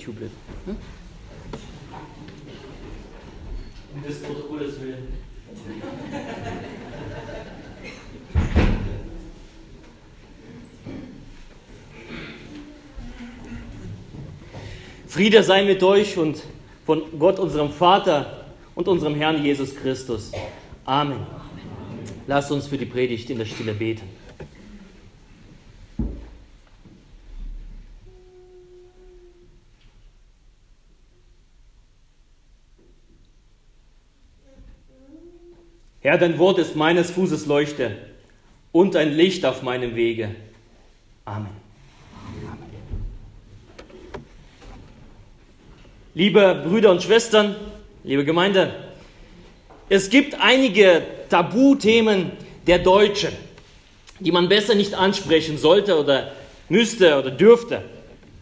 YouTube. Hm? Um des Protokolles willen. Friede sei mit euch und von Gott, unserem Vater und unserem Herrn Jesus Christus. Amen. Lasst uns für die Predigt in der Stille beten. Herr, dein Wort ist meines Fußes Leuchte und ein Licht auf meinem Wege. Amen. Liebe Brüder und Schwestern, liebe Gemeinde, es gibt einige Tabuthemen der Deutschen, die man besser nicht ansprechen sollte oder müsste oder dürfte.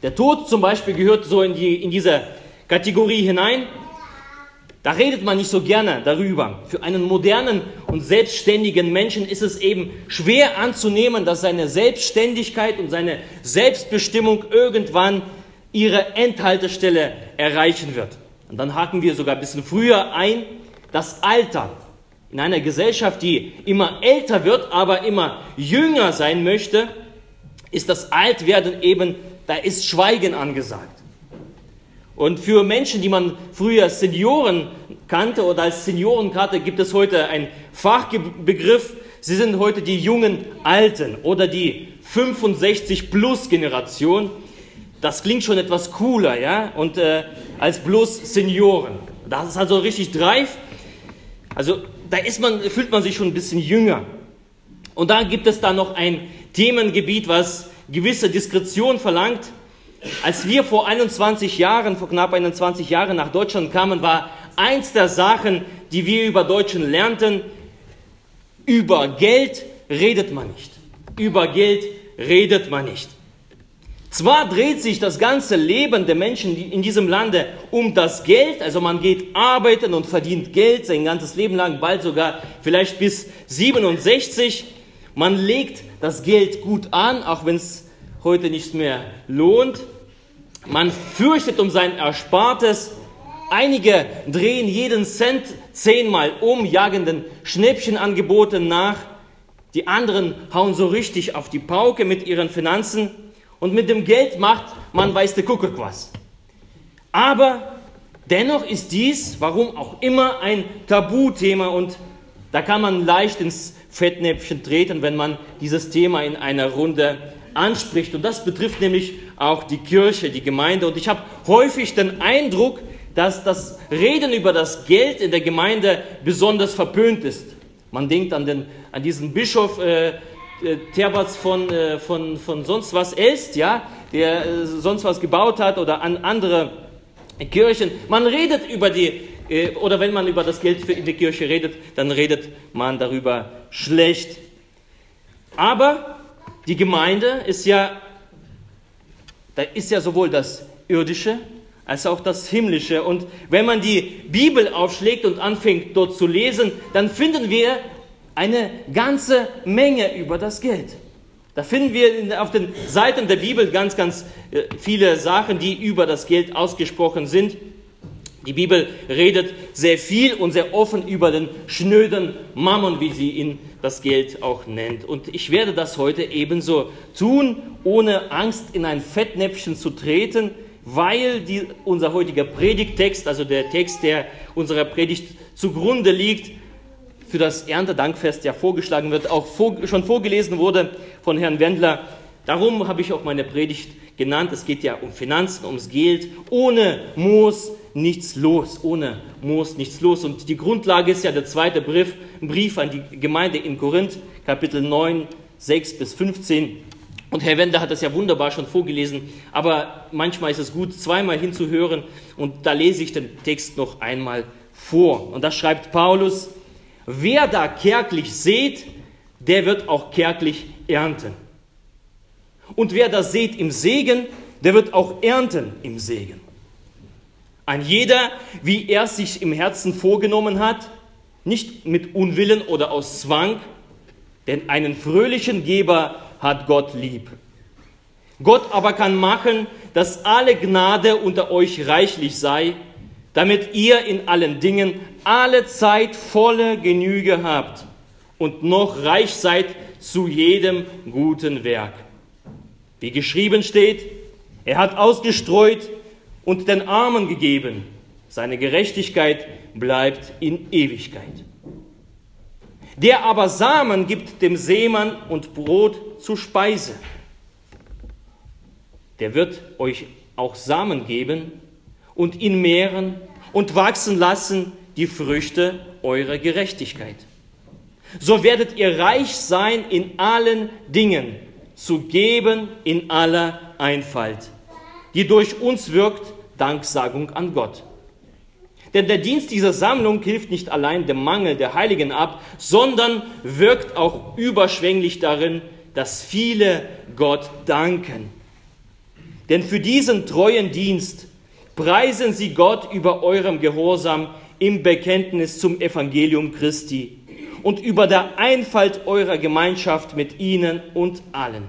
Der Tod zum Beispiel gehört so in, die, in diese Kategorie hinein. Da redet man nicht so gerne darüber. Für einen modernen und selbstständigen Menschen ist es eben schwer anzunehmen, dass seine Selbstständigkeit und seine Selbstbestimmung irgendwann ihre Endhaltestelle erreichen wird. Und dann haken wir sogar ein bisschen früher ein, das Alter. In einer Gesellschaft, die immer älter wird, aber immer jünger sein möchte, ist das Altwerden eben, da ist Schweigen angesagt. Und für Menschen, die man früher Senioren kannte oder als Senioren kannte, gibt es heute einen Fachbegriff. Sie sind heute die jungen Alten oder die 65-Plus-Generation. Das klingt schon etwas cooler, ja, und äh, als bloß Senioren. Das ist also richtig dreif. Also da man, fühlt man sich schon ein bisschen jünger. Und da gibt es da noch ein Themengebiet, was gewisse Diskretion verlangt. Als wir vor 21 Jahren, vor knapp 21 Jahren nach Deutschland kamen, war eins der Sachen, die wir über Deutschen lernten, über Geld redet man nicht. Über Geld redet man nicht. Zwar dreht sich das ganze Leben der Menschen in diesem Lande um das Geld, also man geht arbeiten und verdient Geld sein ganzes Leben lang, bald sogar vielleicht bis 67. Man legt das Geld gut an, auch wenn es heute nicht mehr lohnt. Man fürchtet um sein Erspartes. Einige drehen jeden Cent zehnmal um, jagen den Schnäppchenangeboten nach. Die anderen hauen so richtig auf die Pauke mit ihren Finanzen. Und mit dem Geld macht man weiß der Kuckuck was. Aber dennoch ist dies, warum auch immer, ein Tabuthema und da kann man leicht ins Fettnäpfchen treten, wenn man dieses Thema in einer Runde anspricht. Und das betrifft nämlich auch die Kirche, die Gemeinde. Und ich habe häufig den Eindruck, dass das Reden über das Geld in der Gemeinde besonders verpönt ist. Man denkt an, den, an diesen Bischof äh, äh, Terbatz von, äh, von, von sonst was Elst, ja, der äh, sonst was gebaut hat oder an andere Kirchen. Man redet über die, äh, oder wenn man über das Geld für in der Kirche redet, dann redet man darüber schlecht. Aber die Gemeinde ist ja, da ist ja sowohl das Irdische als auch das Himmlische. Und wenn man die Bibel aufschlägt und anfängt dort zu lesen, dann finden wir eine ganze Menge über das Geld. Da finden wir auf den Seiten der Bibel ganz, ganz äh, viele Sachen, die über das Geld ausgesprochen sind. Die Bibel redet sehr viel und sehr offen über den schnöden Mammon, wie sie ihn das Geld auch nennt. Und ich werde das heute ebenso tun, ohne Angst in ein Fettnäpfchen zu treten, weil die, unser heutiger Predigtext, also der Text, der unserer Predigt zugrunde liegt, für das Erntedankfest ja vorgeschlagen wird, auch vor, schon vorgelesen wurde von Herrn Wendler. Darum habe ich auch meine Predigt genannt. Es geht ja um Finanzen, ums Geld. Ohne Moos nichts los. Ohne Moos nichts los. Und die Grundlage ist ja der zweite Brief, Brief an die Gemeinde in Korinth, Kapitel 9, 6 bis 15. Und Herr Wender hat das ja wunderbar schon vorgelesen, aber manchmal ist es gut, zweimal hinzuhören und da lese ich den Text noch einmal vor. Und da schreibt Paulus, Wer da kärglich sät, der wird auch kärglich ernten. Und wer das sät im Segen, der wird auch ernten im Segen. Ein jeder, wie er sich im Herzen vorgenommen hat, nicht mit Unwillen oder aus Zwang, denn einen fröhlichen Geber hat Gott lieb. Gott aber kann machen, dass alle Gnade unter euch reichlich sei, damit ihr in allen Dingen alle Zeit volle Genüge habt und noch reich seid zu jedem guten Werk. Wie geschrieben steht, er hat ausgestreut und den Armen gegeben. Seine Gerechtigkeit bleibt in Ewigkeit. Der aber Samen gibt dem Seemann und Brot zur Speise. Der wird euch auch Samen geben und ihn mehren und wachsen lassen die Früchte eurer Gerechtigkeit. So werdet ihr reich sein in allen Dingen, zu geben in aller Einfalt, die durch uns wirkt, Danksagung an Gott. Denn der Dienst dieser Sammlung hilft nicht allein dem Mangel der Heiligen ab, sondern wirkt auch überschwänglich darin, dass viele Gott danken. Denn für diesen treuen Dienst preisen sie Gott über eurem Gehorsam im Bekenntnis zum Evangelium Christi und über der Einfalt eurer Gemeinschaft mit ihnen und allen.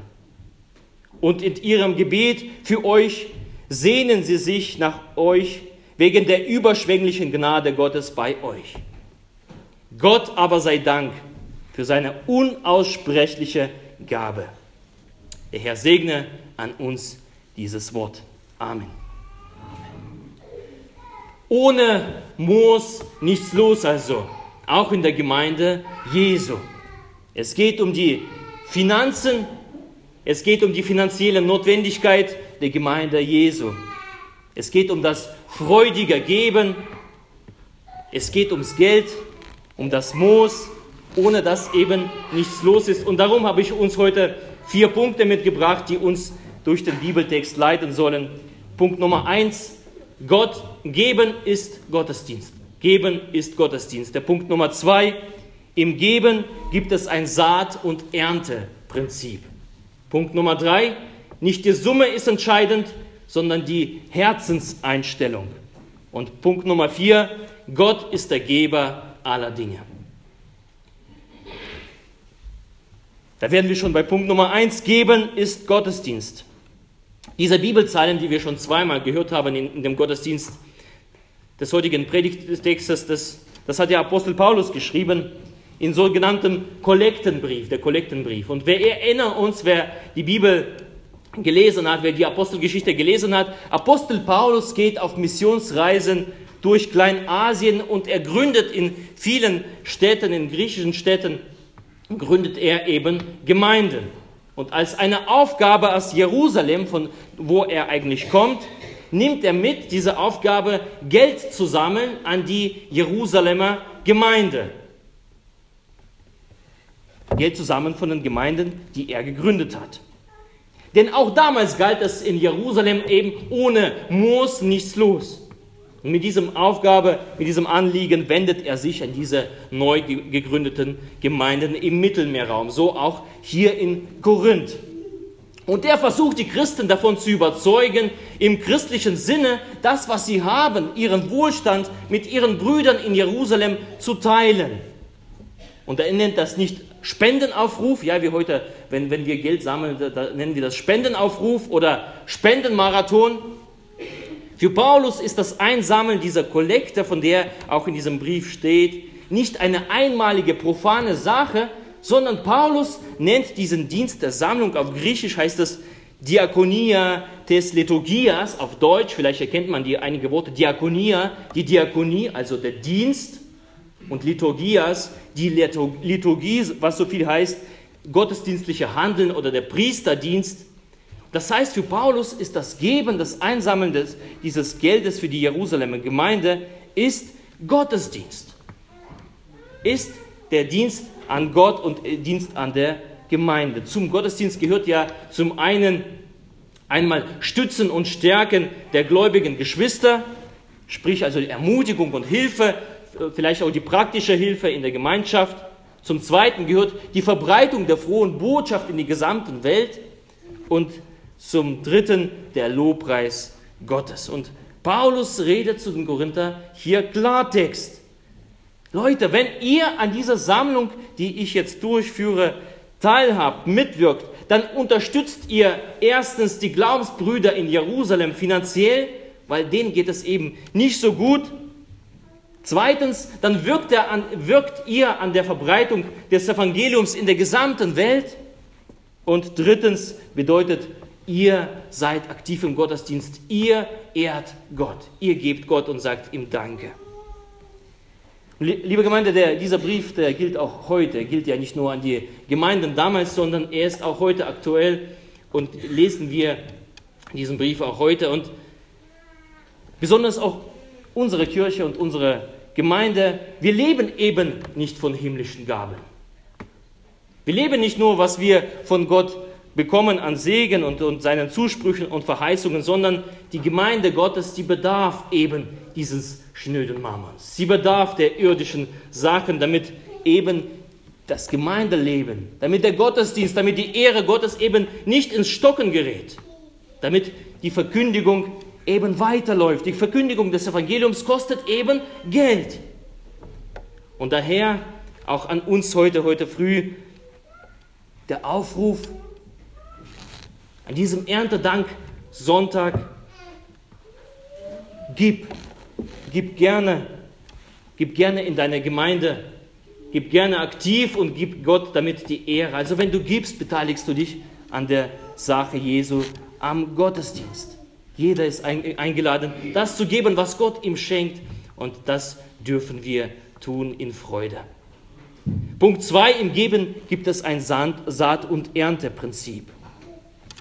Und in ihrem Gebet für euch sehnen sie sich nach euch wegen der überschwänglichen Gnade Gottes bei euch. Gott aber sei Dank für seine unaussprechliche Gabe. Der Herr segne an uns dieses Wort. Amen. Ohne Moos nichts los also, auch in der Gemeinde Jesu. Es geht um die Finanzen, es geht um die finanzielle Notwendigkeit der Gemeinde Jesu. Es geht um das freudige Geben, es geht ums Geld, um das Moos, ohne dass eben nichts los ist. Und darum habe ich uns heute vier Punkte mitgebracht, die uns durch den Bibeltext leiten sollen. Punkt Nummer eins, Gott geben ist Gottesdienst. Geben ist Gottesdienst. Der Punkt Nummer zwei, im Geben gibt es ein Saat- und Ernteprinzip. Punkt Nummer drei, nicht die Summe ist entscheidend, sondern die Herzenseinstellung. Und Punkt Nummer vier, Gott ist der Geber aller Dinge. Da werden wir schon bei Punkt Nummer eins, geben ist Gottesdienst. Diese Bibelzeilen, die wir schon zweimal gehört haben in, dem Gottesdienst des heutigen Predigtextes, das, das hat der Apostel Paulus geschrieben in sogenanntem Kollektenbrief, der Kollektenbrief. Und wir erinnern uns, wer die Bibel gelesen hat, wer die Apostelgeschichte gelesen hat, Apostel Paulus geht auf Missionsreisen durch Kleinasien und er gründet in vielen Städten, in griechischen Städten, gründet er eben Gemeinden. Und als eine Aufgabe aus Jerusalem, von wo er eigentlich kommt, nimmt er mit diese Aufgabe, Geld zu sammeln an die Jerusalemer Gemeinde. Geld zusammen von den Gemeinden, die er gegründet hat. Denn auch damals galt es in Jerusalem eben ohne Moos nichts los. Und mit diesem Aufgabe, mit diesem Anliegen wendet er sich an diese neu gegründeten Gemeinden im Mittelmeerraum, so auch hier in Korinth. Und er versucht die Christen davon zu überzeugen, im christlichen Sinne das, was sie haben, ihren Wohlstand mit ihren Brüdern in Jerusalem zu teilen. Und er nennt das nicht Spendenaufruf, ja, wie heute, wenn, wenn wir Geld sammeln, da nennen wir das Spendenaufruf oder Spendenmarathon. Für Paulus ist das Einsammeln dieser Kollekte, von der auch in diesem Brief steht, nicht eine einmalige profane Sache, sondern Paulus nennt diesen Dienst der Sammlung, auf Griechisch heißt es Diakonia des Liturgias, auf Deutsch, vielleicht erkennt man die einige Worte, Diakonia, die Diakonie, also der Dienst, und Liturgias, die Liturgie, was so viel heißt, gottesdienstliche Handeln oder der Priesterdienst, das heißt, für Paulus ist das Geben, das Einsammeln des, dieses Geldes für die Jerusalemer Gemeinde, ist Gottesdienst. Ist der Dienst an Gott und Dienst an der Gemeinde. Zum Gottesdienst gehört ja zum einen einmal Stützen und Stärken der gläubigen Geschwister, sprich also Ermutigung und Hilfe, vielleicht auch die praktische Hilfe in der Gemeinschaft. Zum Zweiten gehört die Verbreitung der frohen Botschaft in die gesamte Welt. Und zum dritten der Lobpreis Gottes. Und Paulus redet zu den Korinther hier Klartext. Leute, wenn ihr an dieser Sammlung, die ich jetzt durchführe, teilhabt, mitwirkt, dann unterstützt ihr erstens die Glaubensbrüder in Jerusalem finanziell, weil denen geht es eben nicht so gut. Zweitens, dann wirkt, an, wirkt ihr an der Verbreitung des Evangeliums in der gesamten Welt. Und drittens bedeutet, ihr seid aktiv im Gottesdienst, ihr ehrt Gott, ihr gebt Gott und sagt ihm Danke. Liebe Gemeinde, der, dieser Brief, der gilt auch heute. Er gilt ja nicht nur an die Gemeinden damals, sondern er ist auch heute aktuell und lesen wir diesen Brief auch heute. Und besonders auch unsere Kirche und unsere Gemeinde, wir leben eben nicht von himmlischen Gaben. Wir leben nicht nur, was wir von Gott bekommen an Segen und, und seinen Zusprüchen und Verheißungen, sondern die Gemeinde Gottes, die bedarf eben dieses schnöden Mammons. Sie bedarf der irdischen Sachen, damit eben das Gemeindeleben, damit der Gottesdienst, damit die Ehre Gottes eben nicht ins Stocken gerät, damit die Verkündigung eben weiterläuft. Die Verkündigung des Evangeliums kostet eben Geld. Und daher auch an uns heute, heute früh, der Aufruf an diesem Erntedank Sonntag, gib Gib gerne, gib gerne in deine Gemeinde, gib gerne aktiv und gib Gott damit die Ehre. Also wenn du gibst, beteiligst du dich an der Sache Jesu am Gottesdienst. Jeder ist eingeladen, das zu geben, was Gott ihm schenkt. Und das dürfen wir tun in Freude. Punkt 2, im Geben gibt es ein Saat- und Ernteprinzip.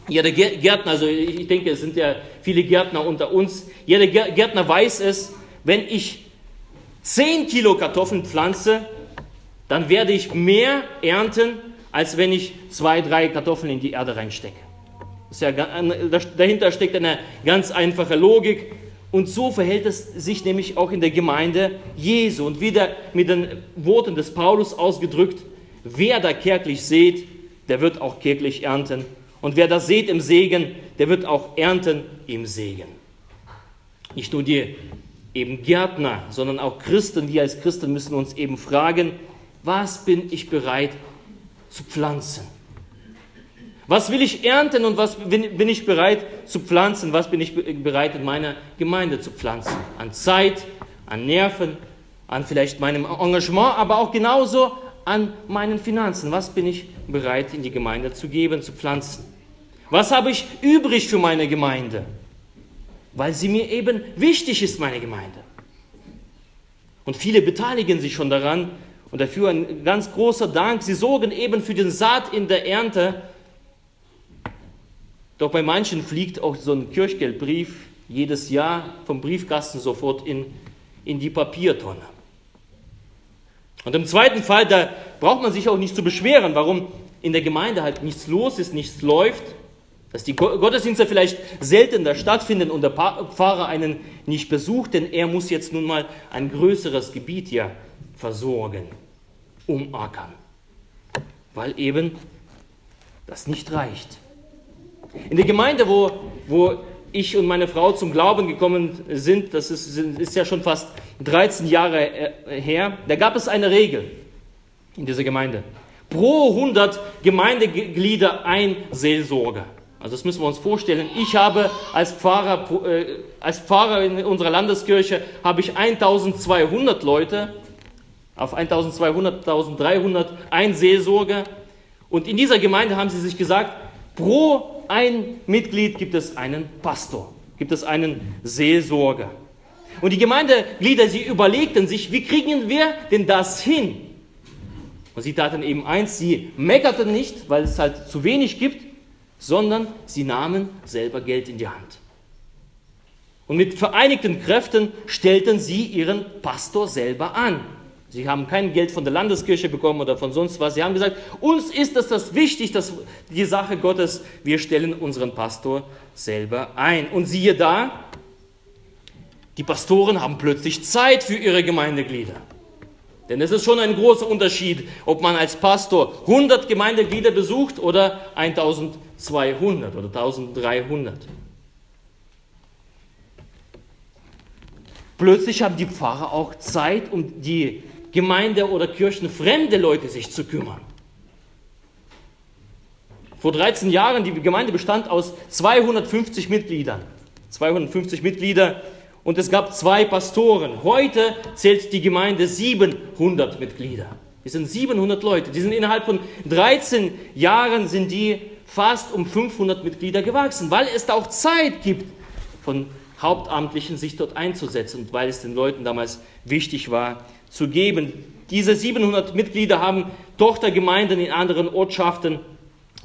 Jeder Gärtner, also ich denke, es sind ja viele Gärtner unter uns, jeder Gärtner weiß es, wenn ich 10 Kilo Kartoffeln pflanze, dann werde ich mehr ernten, als wenn ich zwei, drei Kartoffeln in die Erde reinstecke. Ja, dahinter steckt eine ganz einfache Logik. Und so verhält es sich nämlich auch in der Gemeinde Jesu. Und wieder mit den Worten des Paulus ausgedrückt, wer da kärglich sät, der wird auch kärglich ernten. Und wer das sät im Segen, der wird auch ernten im Segen. Nicht nur die eben Gärtner, sondern auch Christen. Wir als Christen müssen uns eben fragen, was bin ich bereit zu pflanzen? Was will ich ernten und was bin ich bereit zu pflanzen? Was bin ich bereit in meiner Gemeinde zu pflanzen? An Zeit, an Nerven, an vielleicht meinem Engagement, aber auch genauso an meinen Finanzen. Was bin ich bereit in die Gemeinde zu geben, zu pflanzen? Was habe ich übrig für meine Gemeinde? weil sie mir eben wichtig ist, meine Gemeinde. Und viele beteiligen sich schon daran und dafür ein ganz großer Dank. Sie sorgen eben für den Saat in der Ernte. Doch bei manchen fliegt auch so ein Kirchgeldbrief jedes Jahr vom Briefkasten sofort in, in die Papiertonne. Und im zweiten Fall, da braucht man sich auch nicht zu beschweren, warum in der Gemeinde halt nichts los ist, nichts läuft dass die Gottesdienste vielleicht seltener stattfinden und der Pfarrer einen nicht besucht, denn er muss jetzt nun mal ein größeres Gebiet ja versorgen, umackern, weil eben das nicht reicht. In der Gemeinde, wo, wo ich und meine Frau zum Glauben gekommen sind, das ist, ist ja schon fast 13 Jahre äh, her, da gab es eine Regel in dieser Gemeinde. Pro 100 Gemeindeglieder ein Seelsorger. Also das müssen wir uns vorstellen. Ich habe als Pfarrer, äh, als Pfarrer in unserer Landeskirche habe ich 1200 Leute, auf 1200, 1300 ein Seelsorger. Und in dieser Gemeinde haben sie sich gesagt, pro ein Mitglied gibt es einen Pastor, gibt es einen Seelsorger. Und die Gemeindeglieder, sie überlegten sich, wie kriegen wir denn das hin? Und sie taten eben eins, sie meckerten nicht, weil es halt zu wenig gibt, sondern sie nahmen selber Geld in die Hand. Und mit vereinigten Kräften stellten sie ihren Pastor selber an. Sie haben kein Geld von der Landeskirche bekommen oder von sonst was. Sie haben gesagt, uns ist das, das wichtig, dass die Sache Gottes, wir stellen unseren Pastor selber ein. Und siehe da, die Pastoren haben plötzlich Zeit für ihre Gemeindeglieder. Denn es ist schon ein großer Unterschied, ob man als Pastor 100 Gemeindeglieder besucht oder 1200 oder 1300. Plötzlich haben die Pfarrer auch Zeit, um die Gemeinde oder Kirchen fremde Leute sich zu kümmern. Vor 13 Jahren, die Gemeinde bestand aus 250 Mitgliedern. 250 Mitglieder und es gab zwei Pastoren. Heute zählt die Gemeinde 700 Mitglieder. Es sind 700 Leute. Die sind innerhalb von 13 Jahren sind die fast um 500 Mitglieder gewachsen, weil es da auch Zeit gibt, von Hauptamtlichen sich dort einzusetzen und weil es den Leuten damals wichtig war zu geben. Diese 700 Mitglieder haben Tochtergemeinden in anderen Ortschaften.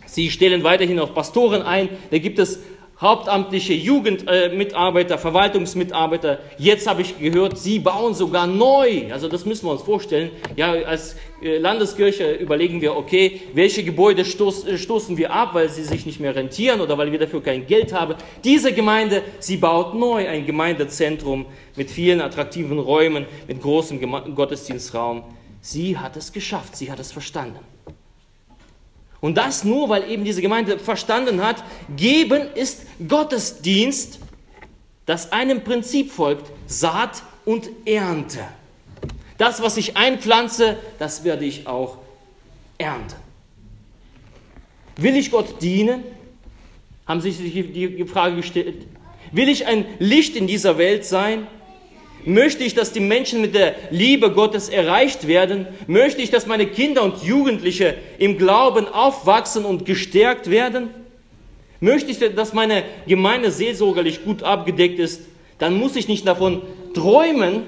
Sie stellen weiterhin auch Pastoren ein. Da gibt es hauptamtliche Jugendmitarbeiter, Verwaltungsmitarbeiter. Jetzt habe ich gehört, sie bauen sogar neu. Also das müssen wir uns vorstellen. Ja, als äh, Landeskirche überlegen wir, okay, welche Gebäude stoß, stoßen wir ab, weil sie sich nicht mehr rentieren oder weil wir dafür kein Geld haben. Diese Gemeinde, sie baut neu ein Gemeindezentrum mit vielen attraktiven Räumen, mit großem Gottesdienstraum. Sie hat es geschafft, sie hat es verstanden. Und das nur, weil eben diese Gemeinde verstanden hat, geben ist Gottesdienst, das einem Prinzip folgt, Saat und Ernte. Das, was ich einpflanze, das werde ich auch ernten. Will ich Gott dienen? Haben sich die Frage gestellt. Will ich ein Licht in dieser Welt sein? Möchte ich, dass die Menschen mit der Liebe Gottes erreicht werden? Möchte ich, dass meine Kinder und Jugendliche im Glauben aufwachsen und gestärkt werden? Möchte ich, dass meine Gemeinde seelsorgerlich gut abgedeckt ist? Dann muss ich nicht davon träumen,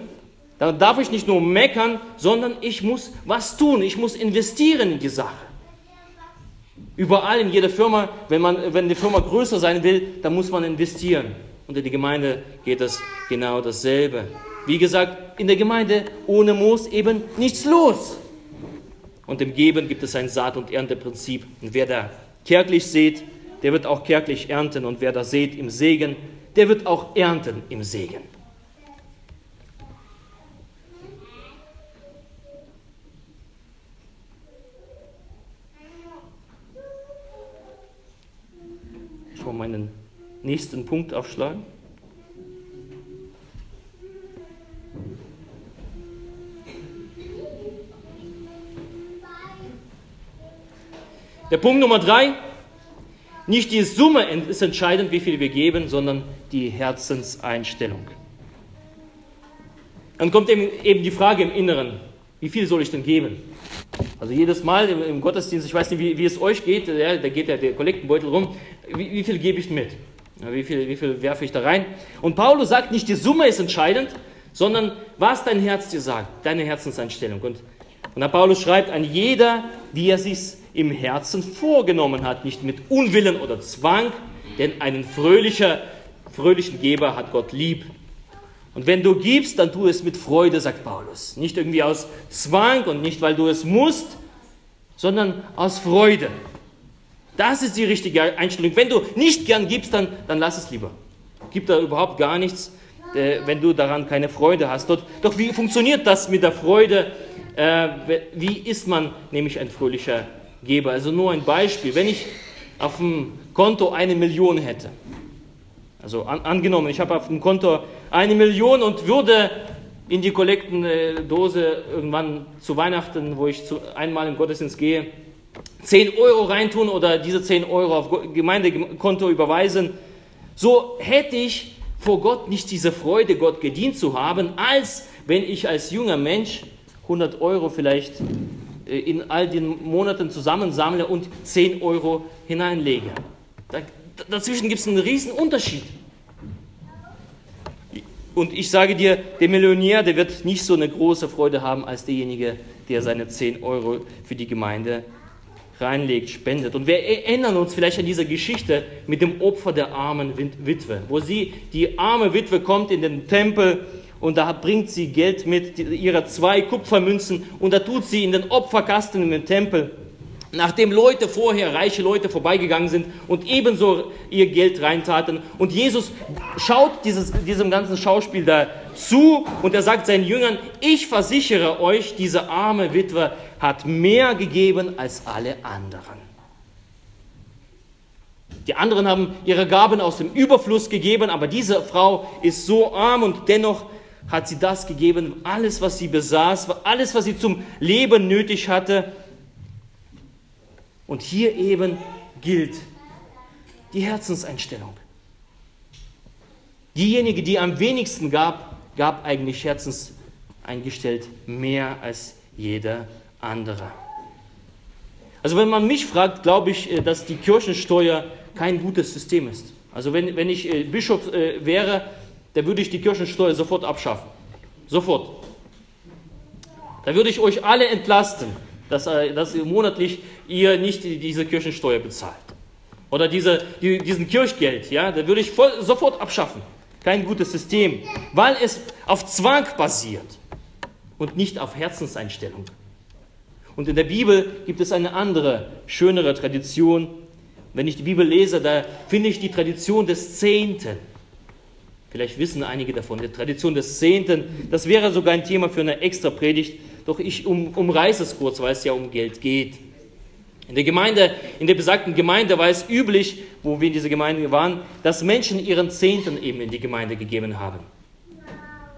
dann darf ich nicht nur meckern, sondern ich muss was tun. Ich muss investieren in die Sache. Überall in jeder Firma, wenn, man, wenn die Firma größer sein will, dann muss man investieren. Und in die Gemeinde geht es genau dasselbe. Wie gesagt, in der Gemeinde ohne Moos eben nichts los. Und im Geben gibt es ein Saat- und Ernteprinzip. Und wer da kärglich sät, der wird auch kärglich ernten. Und wer da sät im Segen, der wird auch ernten im Segen. Will meinen nächsten Punkt aufschlagen. Der Punkt Nummer drei, nicht die Summe ist entscheidend, wie viel wir geben, sondern die Herzenseinstellung. Dann kommt eben die Frage im Inneren, wie viel soll ich denn geben? Also jedes Mal im, Gottesdienst, ich weiß nicht, wie, wie es euch geht, ja, da geht ja der Kollektenbeutel rum, wie, wie viel gebe ich mit? Wie, viel, wie viel werfe ich da rein? Und Paulus sagt nicht, die Summe ist entscheidend, sondern was dein Herz dir sagt, deine Herzenseinstellung. Und, und da Paulus schreibt, an jeder, wie er sich im Herzen vorgenommen hat, nicht mit Unwillen oder Zwang, denn einen fröhlicher, fröhlichen Geber hat Gott lieb. Und wenn du gibst, dann tu es mit Freude, sagt Paulus. Nicht irgendwie aus Zwang und nicht, weil du es musst, sondern aus Freude. Das ist die richtige Einstellung. Wenn du nicht gern gibst, dann, dann lass es lieber. Gib da überhaupt gar nichts, äh, wenn du daran keine Freude hast. Doch, doch wie funktioniert das mit der Freude? Äh, wie ist man nämlich ein fröhlicher gebe. Also nur ein Beispiel. Wenn ich auf dem Konto eine Million hätte, also an, angenommen, ich habe auf dem Konto eine Million und würde in die Kollektendose irgendwann zu Weihnachten, wo ich zu, einmal im Gottesdienst gehe, 10 Euro reintun oder diese 10 Euro auf Gemeindekonto überweisen, so hätte ich vor Gott nicht diese Freude, Gott gedient zu haben, als wenn ich als junger Mensch 100 Euro vielleicht äh, in all den Monaten zusammensammle und 10 Euro hineinlege. Da, dazwischen gibt es einen riesen Unterschied. Und ich sage dir, der Millionär, der wird nicht so eine große Freude haben als derjenige, der seine 10 Euro für die Gemeinde reinlegt, spendet. Und wir erinnern uns vielleicht an diese Geschichte mit dem Opfer der armen Witwe, wo sie, die arme Witwe kommt in den Tempel und da bringt sie Geld mit, ihre zwei Kupfermünzen und da tut sie in den Opferkasten in den Tempel. Nachdem Leute vorher, reiche Leute vorbeigegangen sind und ebenso ihr Geld reintaten. Und Jesus schaut dieses, diesem ganzen Schauspiel da zu und er sagt seinen Jüngern, ich versichere euch, diese arme Witwe hat mehr gegeben als alle anderen. Die anderen haben ihre Gaben aus dem Überfluss gegeben, aber diese Frau ist so arm und dennoch hat sie das gegeben, alles, was sie besaß, alles, was sie zum Leben nötig hatte. Und hier eben gilt die Herzenseinstellung. Diejenige, die am wenigsten gab, gab eigentlich herzenseingestellt mehr als jeder andere. Also wenn man mich fragt, glaube ich, äh, dass die Kirchensteuer kein gutes System ist. Also wenn, wenn ich äh, Bischof äh, wäre, dann würde ich die Kirchensteuer sofort abschaffen. Sofort. Da würde ich euch alle entlasten, dass, dass ihr monatlich ihr nicht diese Kirchensteuer bezahlt. Oder diese, die, diesen Kirchgeld, ja, da würde ich voll, sofort abschaffen. Kein gutes System, weil es auf Zwang basiert und nicht auf Herzenseinstellung. Und in der Bibel gibt es eine andere, schönere Tradition. Wenn ich die Bibel lese, da finde ich die Tradition des Zehnten. Vielleicht wissen einige davon. Die Tradition des Zehnten, das wäre sogar ein Thema für eine extra Predigt. Doch ich um, umreiße es kurz, weil es ja um Geld geht. In der Gemeinde, in der besagten Gemeinde war es üblich, wo wir in dieser Gemeinde waren, dass Menschen ihren Zehnten eben in die Gemeinde gegeben haben.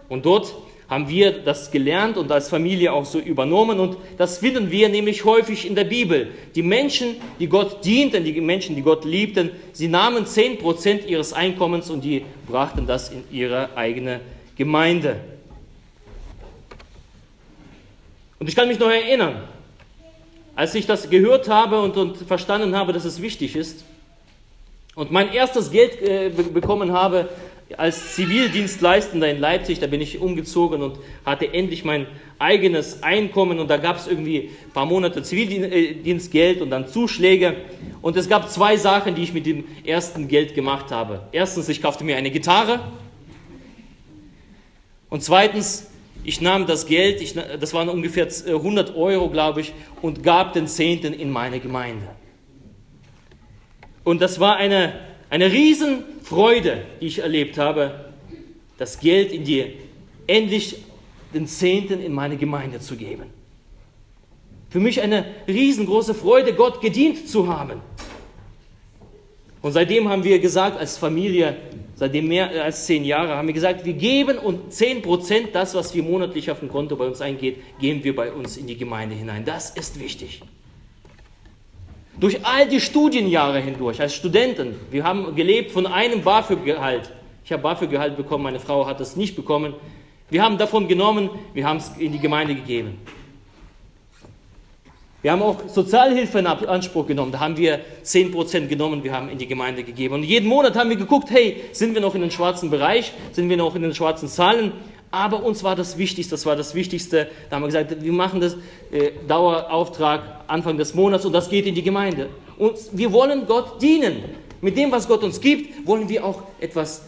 Und dort haben wir das gelernt und als Familie auch so übernommen. Und das finden wir nämlich häufig in der Bibel. Die Menschen, die Gott dienten, die Menschen, die Gott liebten, sie nahmen 10% ihres Einkommens und die brachten das in ihre eigene Gemeinde. Und ich kann mich noch erinnern, als ich das gehört habe und, und verstanden habe, dass es wichtig ist und mein erstes Geld äh, bekommen habe, als Zivildienstleistender in Leipzig, da bin ich umgezogen und hatte endlich mein eigenes Einkommen und da gab es irgendwie ein paar Monate Zivildienstgeld und dann Zuschläge. Und es gab zwei Sachen, die ich mit dem ersten Geld gemacht habe. Erstens, ich kaufte mir eine Gitarre und zweitens, ich nahm das Geld, ich, das waren ungefähr 100 Euro, glaube ich, und gab den Zehnten in meine Gemeinde. Und das war eine eine Riesenfreude, die ich erlebt habe, das Geld in die, endlich den Zehnten in meine Gemeinde zu geben. Für mich eine riesengroße Freude, Gott gedient zu haben. Und seitdem haben wir gesagt, als Familie, seitdem mehr als zehn Jahre, haben wir gesagt, wir geben und zehn Prozent das, was wir monatlich auf dem Konto bei uns eingeht, geben wir bei uns in die Gemeinde hinein. Das ist wichtig. Durch all die Studienjahre hindurch, als Studenten, wir haben gelebt von einem BAföG-Gehalt. Ich habe BAföG-Gehalt bekommen, meine Frau hat es nicht bekommen. Wir haben davon genommen, wir haben es in die Gemeinde gegeben. Wir haben auch Sozialhilfe in Anspruch genommen. Da haben wir 10% genommen, wir haben in die Gemeinde gegeben. Und jeden Monat haben wir geguckt, hey, sind wir noch in den schwarzen Bereich? Sind wir noch in den schwarzen Zahlen? Aber uns war das Wichtigste, das war das Wichtigste. Da haben wir gesagt, wir machen das äh, Dauerauftrag Anfang des Monats und das geht in die Gemeinde. Und wir wollen Gott dienen. Mit dem, was Gott uns gibt, wollen wir auch etwas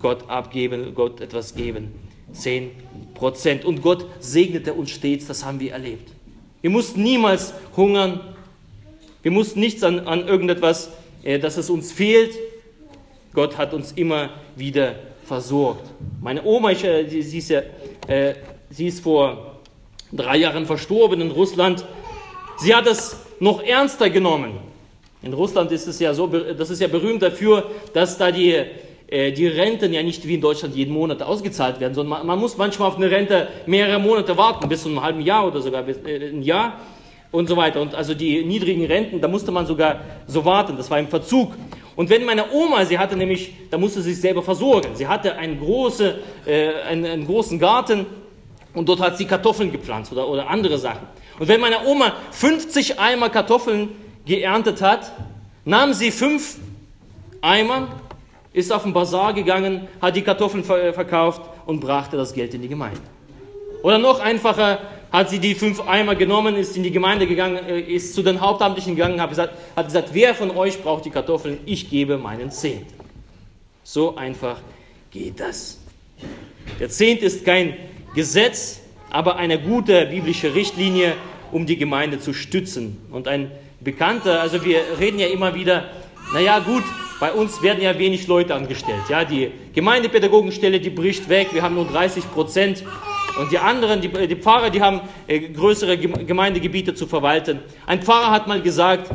Gott abgeben, Gott etwas geben. Zehn Prozent. Und Gott segnete uns stets, das haben wir erlebt. Wir mussten niemals hungern. Wir mussten nichts an, an irgendetwas, äh, dass es uns fehlt. Gott hat uns immer wieder versorgt. Meine Oma, ich, äh, sie, sie, ist ja, äh, sie ist vor drei Jahren verstorben in Russland. Sie hat es noch ernster genommen. In Russland ist es ja so, das ist ja berühmt dafür, dass da die, äh, die Renten ja nicht wie in Deutschland jeden Monat ausgezahlt werden, sondern man, man, muss manchmal auf eine Rente mehrere Monate warten, bis zu einem halben Jahr oder sogar bis, äh, ein Jahr und so weiter. Und also die niedrigen Renten, da musste man sogar so warten, das war im Verzug. Und wenn meine Oma, sie hatte nämlich, da musste sie sich selber versorgen. Sie hatte einen, große, äh, einen, einen, großen Garten und dort hat sie Kartoffeln gepflanzt oder, oder andere Sachen. Und wenn meine Oma 50 Eimer Kartoffeln geerntet hat, nahm sie fünf Eimer, ist auf den Bazar gegangen, hat die Kartoffeln verkauft und brachte das Geld in die Gemeinde. Oder noch einfacher, hat sie die fünf Eimer genommen, ist in die Gemeinde gegangen, äh, ist zu den Hauptamtlichen gegangen, hat gesagt, hat gesagt, wer von euch braucht die Kartoffeln? Ich gebe meinen Zehnt. So einfach geht das. Der Zehnt ist kein Gesetz, aber eine gute biblische Richtlinie, um die Gemeinde zu stützen. Und ein Bekannter, also wir reden ja immer wieder, naja gut, bei uns werden ja wenig Leute angestellt. Ja, die Gemeindepädagogenstelle, die bricht weg, wir haben nur 30 Prozent. Und die anderen, die, die Pfarrer, die haben äh, größere Gemeindegebiete zu verwalten. Ein Pfarrer hat mal gesagt,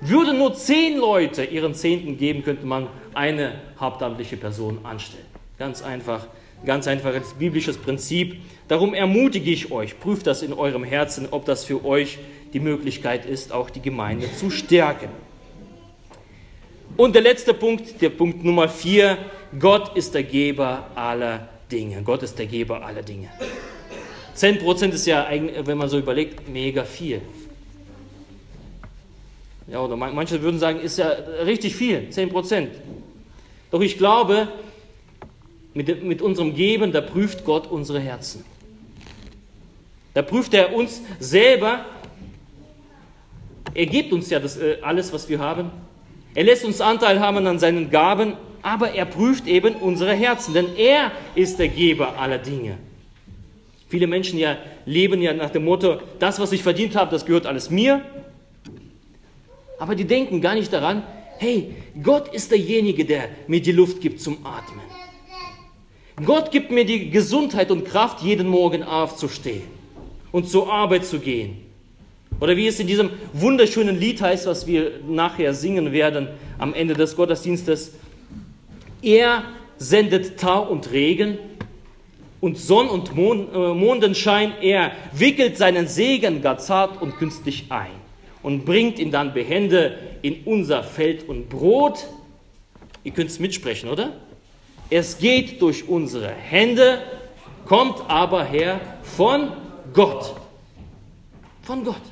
würde nur zehn Leute ihren Zehnten geben, könnte man eine hauptamtliche Person anstellen. Ganz einfach, ganz einfaches biblisches Prinzip. Darum ermutige ich euch, prüft das in eurem Herzen, ob das für euch die Möglichkeit ist, auch die Gemeinde zu stärken. Und der letzte Punkt, der Punkt Nummer vier, Gott ist der Geber aller Dinge. Gott ist der Geber aller Dinge. 10% ist ja, wenn man so überlegt, mega viel. Ja, oder manche würden sagen, ist ja richtig viel, 10%. Doch ich glaube, mit, mit unserem Geben, da prüft Gott unsere Herzen. Da prüft er uns selber. Er gibt uns ja das, äh, alles, was wir haben. Er lässt uns Anteil haben an seinen Gaben, aber er prüft eben unsere Herzen, denn er ist der Geber aller Dinge. Viele Menschen ja leben ja nach dem Motto, das, was ich verdient habe, das gehört alles mir. Aber die denken gar nicht daran, hey, Gott ist derjenige, der mir die Luft gibt zum Atmen. Gott gibt mir die Gesundheit und Kraft, jeden Morgen aufzustehen und zur Arbeit zu gehen. Oder wie es in diesem wunderschönen Lied heißt, was wir nachher singen werden am Ende des Gottesdienstes. Er sendet Tau und Regen und Sonn- und äh, Mondenschein. Er wickelt seinen Segen gar zart und künstlich ein und bringt ihn dann behende in unser Feld und Brot. Ihr könnt es mitsprechen, oder? Es geht durch unsere Hände, kommt aber her von Gott. Von Gott.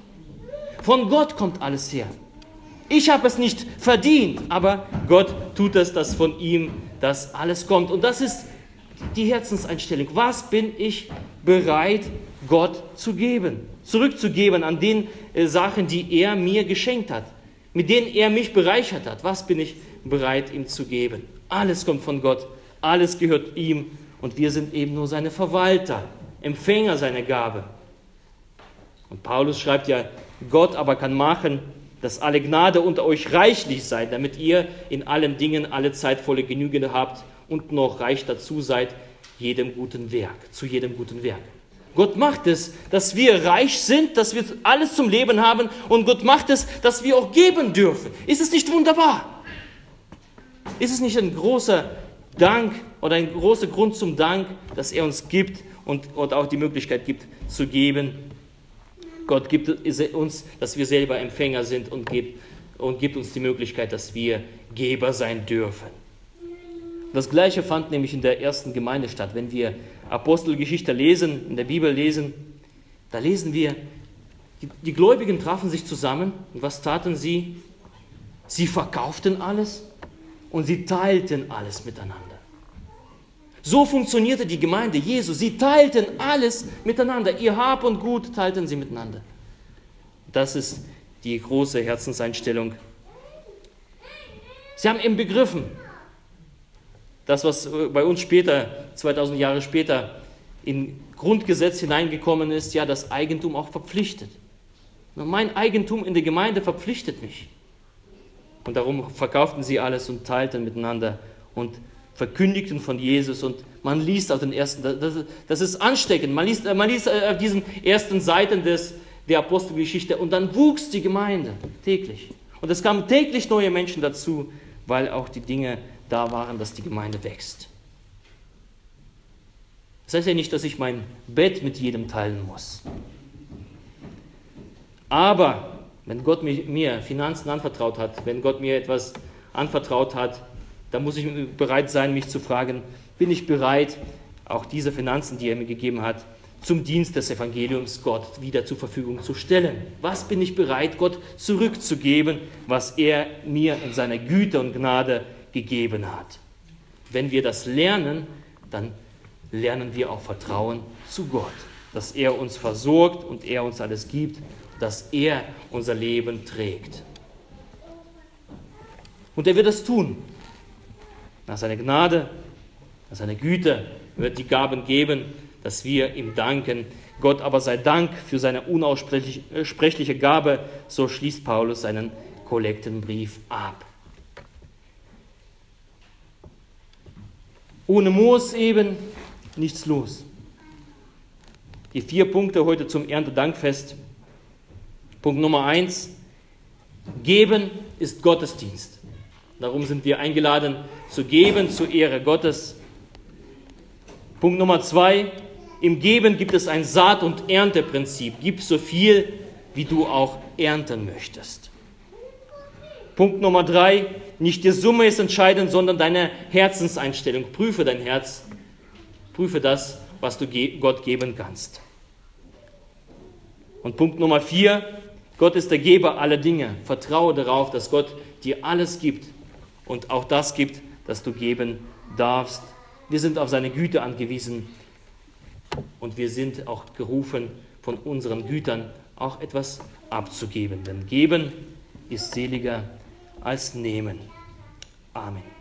Von Gott kommt alles her. Ich habe es nicht verdient, aber Gott tut es, dass von ihm das alles kommt. Und das ist die Herzenseinstellung. Was bin ich bereit, Gott zu geben? Zurückzugeben an den äh, Sachen, die er mir geschenkt hat, mit denen er mich bereichert hat. Was bin ich bereit, ihm zu geben? Alles kommt von Gott, alles gehört ihm und wir sind eben nur seine Verwalter. Empfänger seiner Gabe. Und Paulus schreibt ja, Gott aber kann machen, dass alle Gnade unter euch reichlich sei, damit ihr in allen Dingen alle Zeit volle habt und noch reich dazu seid, jedem guten Werk, zu jedem guten Werk. Gott macht es, dass wir reich sind, dass wir alles zum Leben haben und Gott macht es, dass wir auch geben dürfen. Ist es nicht wunderbar? Ist es nicht ein großer Dank oder ein großer Grund zum Dank, dass er uns gibt und, und auch die Möglichkeit gibt zu geben. Gott gibt uns, dass wir selber Empfänger sind und gibt, und gibt uns die Möglichkeit, dass wir Geber sein dürfen. Das Gleiche fand nämlich in der ersten Gemeinde statt. Wenn wir Apostelgeschichte lesen, in der Bibel lesen, da lesen wir, die, Gläubigen trafen sich zusammen und was taten sie? Sie verkauften alles und sie teilten alles miteinander. So funktionierte die Gemeinde Jesu. Sie teilten alles miteinander. Ihr Hab und Gut teilten sie miteinander. Das ist die große Herzenseinstellung. Sie haben eben begriffen, das, was bei uns später, 2000 Jahre später, in Grundgesetz hineingekommen ist, ja, das Eigentum auch verpflichtet. Mein Eigentum in der Gemeinde verpflichtet mich. Und darum verkauften sie alles und teilten miteinander und verkündigten von Jesus und man liest auf den ersten, das, das ist ansteckend, man liest, man liest auf diesen ersten Seiten des, der Apostelgeschichte und dann wuchs die Gemeinde täglich. Und es kamen täglich neue Menschen dazu, weil auch die Dinge da waren, dass die Gemeinde wächst. Das heißt ja nicht, dass ich mein Bett mit jedem teilen muss. Aber wenn Gott mir Finanzen anvertraut hat, wenn Gott mir etwas anvertraut hat, da muss ich bereit sein, mich zu fragen, bin ich bereit, auch diese Finanzen, die er mir gegeben hat, zum Dienst des Evangeliums Gott wieder zur Verfügung zu stellen? Was bin ich bereit, Gott zurückzugeben, was er mir in seiner Güte und Gnade gegeben hat? Wenn wir das lernen, dann lernen wir auch Vertrauen zu Gott, dass er uns versorgt und er uns alles gibt, dass er unser Leben trägt. Und er wird es tun nach seiner Gnade, nach seiner Güte wird die Gaben geben, dass wir ihm danken. Gott aber sei Dank für seine unaussprechliche Gabe, so schließt Paulus seinen Kollektenbrief ab. Ohne Moos eben nichts los. Die vier Punkte heute zum Erntedankfest. Punkt Nummer eins: Geben ist Gottesdienst. Darum sind wir eingeladen zu geben zur Ehre Gottes. Punkt Nummer zwei. Im Geben gibt es ein Saat- und Ernteprinzip. Gib so viel, wie du auch ernten möchtest. Punkt Nummer drei, nicht die Summe ist entscheidend, sondern deine Herzenseinstellung. Prüfe dein Herz, prüfe das, was du Gott geben kannst. Und Punkt Nummer vier, Gott ist der Geber aller Dinge. Vertraue darauf, dass Gott dir alles gibt und auch das gibt, das du geben darfst. Wir sind auf seine Güte angewiesen und wir sind auch gerufen, von unseren Gütern auch etwas abzugeben. Denn geben ist seliger als nehmen. Amen.